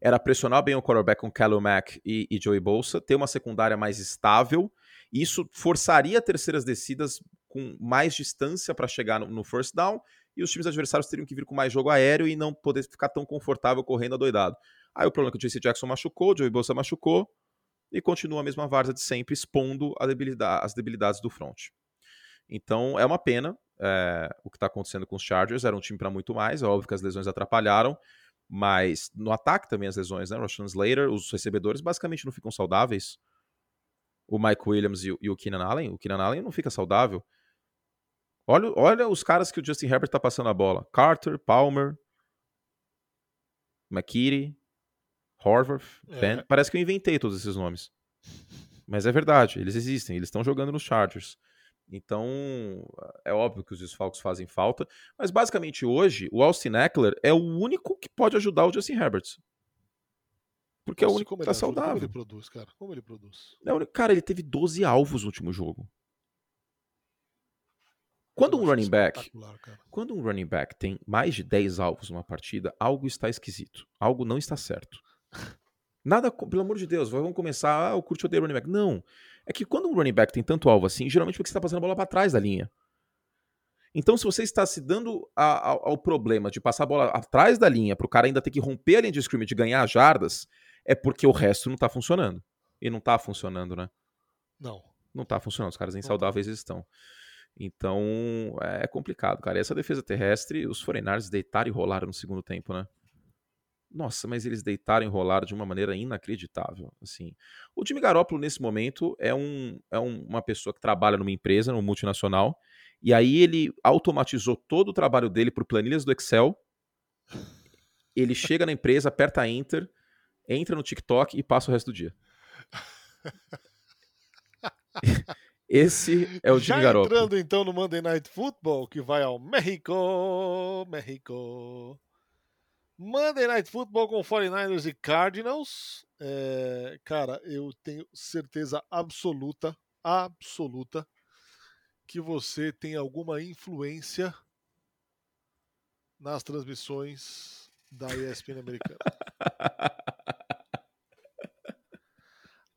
Era pressionar bem o quarterback com Khalil Mack e, e Joey Bolsa, ter uma secundária mais estável. Isso forçaria terceiras descidas com mais distância para chegar no, no first down e os times adversários teriam que vir com mais jogo aéreo e não poder ficar tão confortável correndo adoidado. Aí o problema é que o JC Jackson machucou, o Joey Bolsa machucou e continua a mesma várzea de sempre, expondo debilidade, as debilidades do front. Então é uma pena é, o que está acontecendo com os Chargers. Era um time para muito mais, é óbvio que as lesões atrapalharam, mas no ataque também as lesões, né? Rashawn Slater, os recebedores basicamente não ficam saudáveis. o Mike Williams e e o Keenan Allen, o Keenan Allen não fica saudável. Olha, olha os caras que o Justin Herbert tá passando a bola. Carter, Palmer, McKitty, Horvath, é. Ben. Parece que eu inventei todos esses nomes. Mas é verdade, eles existem, eles estão jogando nos Chargers. Então, é óbvio que os desfalques fazem falta, mas basicamente hoje, o Austin Eckler é o único que pode ajudar o Justin Herbert. Porque Nossa, é o único que tá saudável. Como
ele produz, cara? Como ele produz?
É cara, ele teve 12 alvos no último jogo. Quando um running back, quando um running back tem mais de 10 alvos numa partida, algo está esquisito. Algo não está certo. Nada, pelo amor de Deus, vamos começar, ah, o curte odeia running back. Não. É que quando um running back tem tanto alvo assim, geralmente porque você está passando a bola para trás da linha. Então, se você está se dando a, a, ao problema de passar a bola atrás da linha, para o cara ainda ter que romper a linha de scrimmage e ganhar jardas, é porque o resto não está funcionando. E não está funcionando, né?
Não.
Não está funcionando. Os caras insaudáveis tá. estão. Então, é complicado, cara. E essa defesa terrestre, os Foreigners deitaram e rolaram no segundo tempo, né? Nossa, mas eles deitaram e rolaram de uma maneira inacreditável. Assim, o Jimmy Garoppolo nesse momento é, um, é um, uma pessoa que trabalha numa empresa, numa multinacional, e aí ele automatizou todo o trabalho dele por planilhas do Excel. Ele chega na empresa, aperta Enter, entra no TikTok e passa o resto do dia. Esse é o Jimmy Já
entrando então no Monday Night Football, que vai ao México, México. Monday Night Football com 49ers e Cardinals. É, cara, eu tenho certeza absoluta, absoluta, que você tem alguma influência nas transmissões da ESPN americana.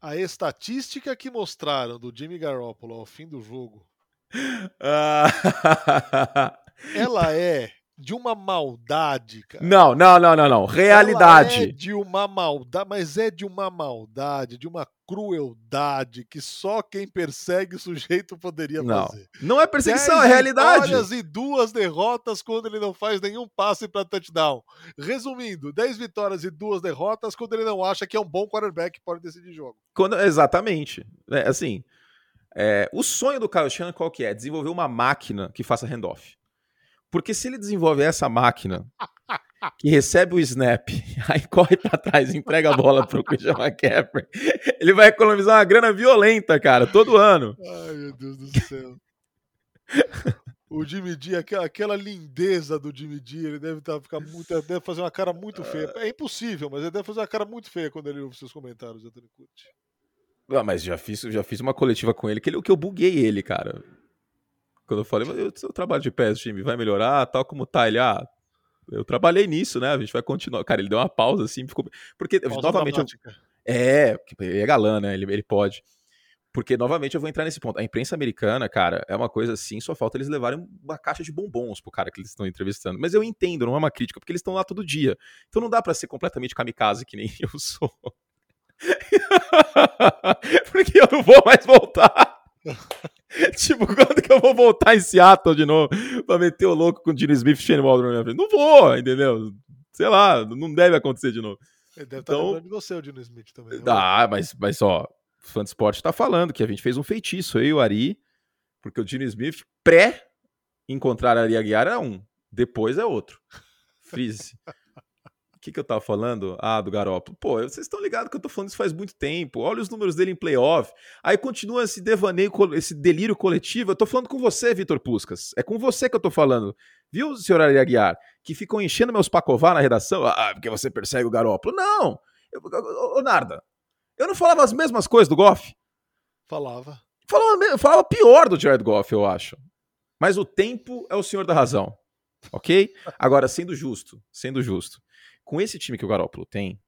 A estatística que mostraram do Jimmy Garoppolo ao fim do jogo, ela é de uma maldade, cara.
Não, não, não, não, não. Realidade. Ela
é de uma maldade, mas é de uma maldade, de uma crueldade que só quem persegue o sujeito poderia
não.
fazer.
Não é perseguição, é realidade.
Vitórias e duas derrotas quando ele não faz nenhum passe para touchdown. Resumindo, 10 vitórias e duas derrotas quando ele não acha que é um bom quarterback que pode decidir jogo.
Quando, exatamente. É, assim, é, o sonho do Kyle Shanahan qual que é? Desenvolver uma máquina que faça handoff. Porque se ele desenvolve essa máquina que recebe o snap, aí corre para trás e entrega a bola pro Christian McCaffrey, ele vai economizar uma grana violenta, cara, todo ano.
Ai, meu Deus do céu. O Jimmy D, aquela lindeza do Jimmy D, ele deve tá, ficar muito, deve fazer uma cara muito feia. É impossível, mas ele deve fazer uma cara muito feia quando ele ouve seus comentários, Anthony Curti.
Ah, mas já fiz, já fiz uma coletiva com ele que, ele, que eu buguei ele, cara. Quando eu falei, mas o seu trabalho de pés, time, vai melhorar, tal como tá? Ele, ah, eu trabalhei nisso, né? A gente vai continuar. Cara, ele deu uma pausa assim, ficou. Porque, pausa novamente. Eu... É, ele é galã, né? Ele, ele pode. Porque, novamente, eu vou entrar nesse ponto. A imprensa americana, cara, é uma coisa assim, só falta eles levarem uma caixa de bombons pro cara que eles estão entrevistando. Mas eu entendo, não é uma crítica, porque eles estão lá todo dia. Então não dá para ser completamente kamikaze que nem eu sou. porque eu não vou mais voltar. tipo, quando que eu vou voltar em Seattle de novo pra meter o louco com o Gene Smith e Shane Waldron na minha frente? Não vou, entendeu? Sei lá, não deve acontecer de novo.
Ele deve então, estar lembrando de você, o Gene Smith, também. Né?
Ah, mas, mas ó, o fã de esporte tá falando que a gente fez um feitiço, eu e o Ari, porque o Gene Smith, pré encontrar a Ari Aguiar é um, depois é outro. Freeze que, que eu tava falando? Ah, do Garoppolo. Pô, vocês estão ligados que eu tô falando isso faz muito tempo. Olha os números dele em playoff. Aí continua esse devaneio, esse delírio coletivo. Eu tô falando com você, Vitor Puscas. É com você que eu tô falando. Viu, senhor Ari Aguiar? Que ficam enchendo meus pacová na redação. Ah, porque você persegue o Garoppolo. Não! ô, Narda, eu não falava as mesmas coisas do Goff?
Falava.
Falava, falava pior do Jared Goff, eu acho. Mas o tempo é o senhor da razão. Ok? Agora, sendo justo, sendo justo com esse time que o Garoppolo tem,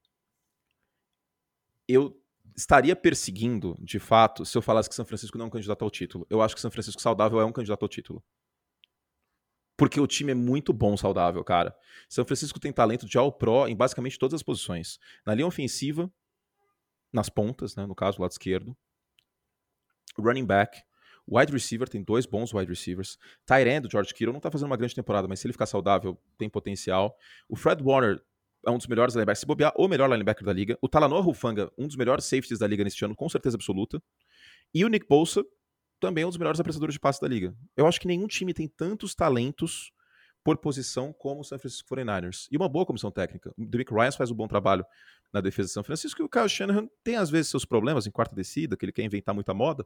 eu estaria perseguindo, de fato, se eu falasse que São Francisco não é um candidato ao título. Eu acho que São Francisco saudável é um candidato ao título. Porque o time é muito bom saudável, cara. São Francisco tem talento de All-Pro em basicamente todas as posições. Na linha ofensiva, nas pontas, né, no caso, lado esquerdo. Running back. Wide receiver, tem dois bons wide receivers. Tyrande, George Kittle, não tá fazendo uma grande temporada, mas se ele ficar saudável, tem potencial. O Fred Warner é um dos melhores linebackers, se bobear, o melhor linebacker da liga. O Talanoa Rufanga, um dos melhores safeties da liga neste ano, com certeza absoluta. E o Nick Bolsa também um dos melhores apressadores de passe da liga. Eu acho que nenhum time tem tantos talentos por posição como o San Francisco 49ers. E uma boa comissão técnica. O Derrick Ryan faz um bom trabalho na defesa de São Francisco e o Kyle Shanahan tem às vezes seus problemas em quarta descida, que ele quer inventar muita moda,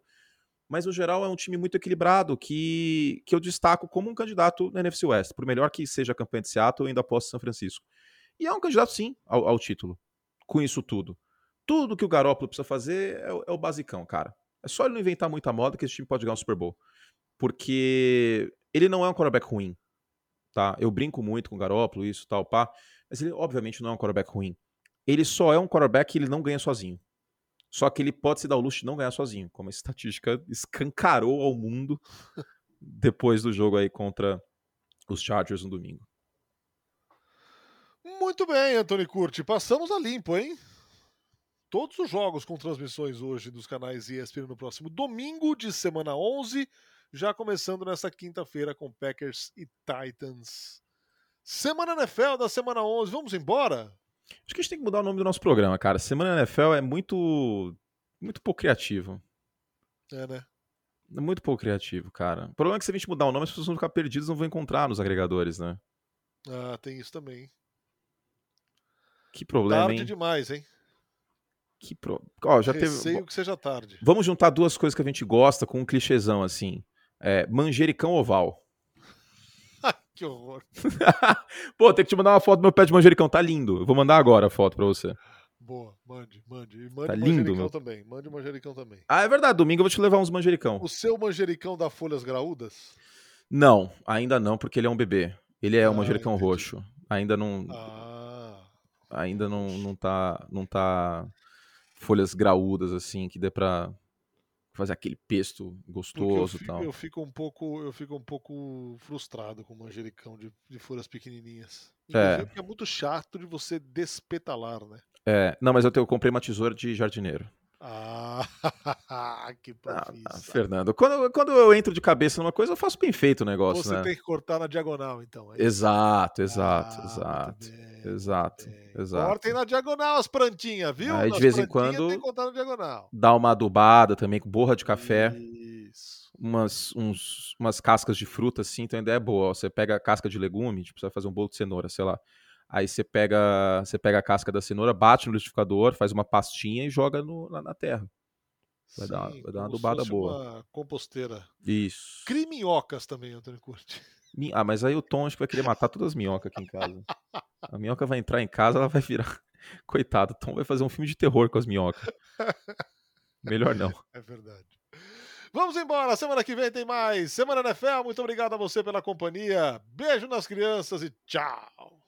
mas no geral é um time muito equilibrado que, que eu destaco como um candidato na NFC West. Por melhor que seja a campanha de Seattle, eu ainda aposto São Francisco. E é um candidato sim ao, ao título, com isso tudo. Tudo que o Garoppolo precisa fazer é o, é o basicão, cara. É só ele não inventar muita moda que esse time pode ganhar um Super Bowl. Porque ele não é um quarterback ruim, tá? Eu brinco muito com o Garoppolo, isso, tal, pá. Mas ele, obviamente, não é um quarterback ruim. Ele só é um quarterback que ele não ganha sozinho. Só que ele pode se dar o luxo de não ganhar sozinho, como a estatística escancarou ao mundo depois do jogo aí contra os Chargers no domingo.
Muito bem, Antônio Curti. Passamos a limpo, hein? Todos os jogos com transmissões hoje dos canais ESPN no próximo domingo de semana 11 já começando nessa quinta-feira com Packers e Titans. Semana NFL da semana 11, vamos embora?
Acho que a gente tem que mudar o nome do nosso programa, cara. Semana NFL é muito muito pouco criativo.
É, né?
É muito pouco criativo, cara. O problema é que se a gente mudar o nome, as pessoas vão ficar perdidas não vão encontrar nos agregadores, né?
Ah, tem isso também.
Que problema,
Tarde
hein?
demais, hein?
Que pro... Ó, já
Receio
teve...
que seja tarde.
Vamos juntar duas coisas que a gente gosta com um clichêzão, assim. É, manjericão oval.
que horror.
Pô, tem que te mandar uma foto do meu pé de manjericão. Tá lindo. Eu vou mandar agora a foto pra você.
Boa, mande, mande. E mande
Tá lindo, meu.
também. Mande manjericão também.
Ah, é verdade. Domingo eu vou te levar uns manjericão.
O seu manjericão dá folhas graúdas?
Não, ainda não, porque ele é um bebê. Ele é um
Ah,
manjericão
entendi.
roxo. Ainda não,
Ah,
ainda não, não tá, não tá folhas graúdas assim que dê pra fazer aquele pesto gostoso e tal.
eu fico um pouco, eu fico um pouco frustrado com o manjericão de, de folhas pequenininhas.
É.
É muito chato de você despetalar, né?
É, não, mas eu, tenho, eu comprei uma tesoura de jardineiro.
Ah, que
Ah,
profissa.
Fernando, quando, quando eu entro de cabeça numa coisa, eu faço bem feito o negócio,
Você
né?
tem que cortar na diagonal, então. é?
Exato, exato,
Ah,
exato.
bem,
Exato,
bem.
exato.
Cortem na diagonal as plantinhas, viu?
Aí, de vez em quando-. Dá uma adubada também com borra de café,
Isso.
umas, uns, umas cascas de fruta assim, então a ideia é boa. ó. Você pega a casca de legume, tipo, você vai fazer um bolo de cenoura, sei lá. Aí você pega, você pega a casca da cenoura, bate no liquidificador, faz uma pastinha e joga no- na, na terra. Vai dar-
Sim,
vai dar uma adubada boa.
Uma composteira.
Isso.
Crie minhocas também, Antônio Curti.
Ah, mas aí o Tom acho que vai querer matar todas as minhocas aqui em casa. A minhoca vai entrar em casa, ela vai virar. Coitado, o Tom vai fazer um filme de terror com as minhocas. Melhor não.
É verdade. Vamos embora. Semana que vem tem mais. Semana NFL. Muito obrigado a você pela companhia. Beijo nas crianças e tchau.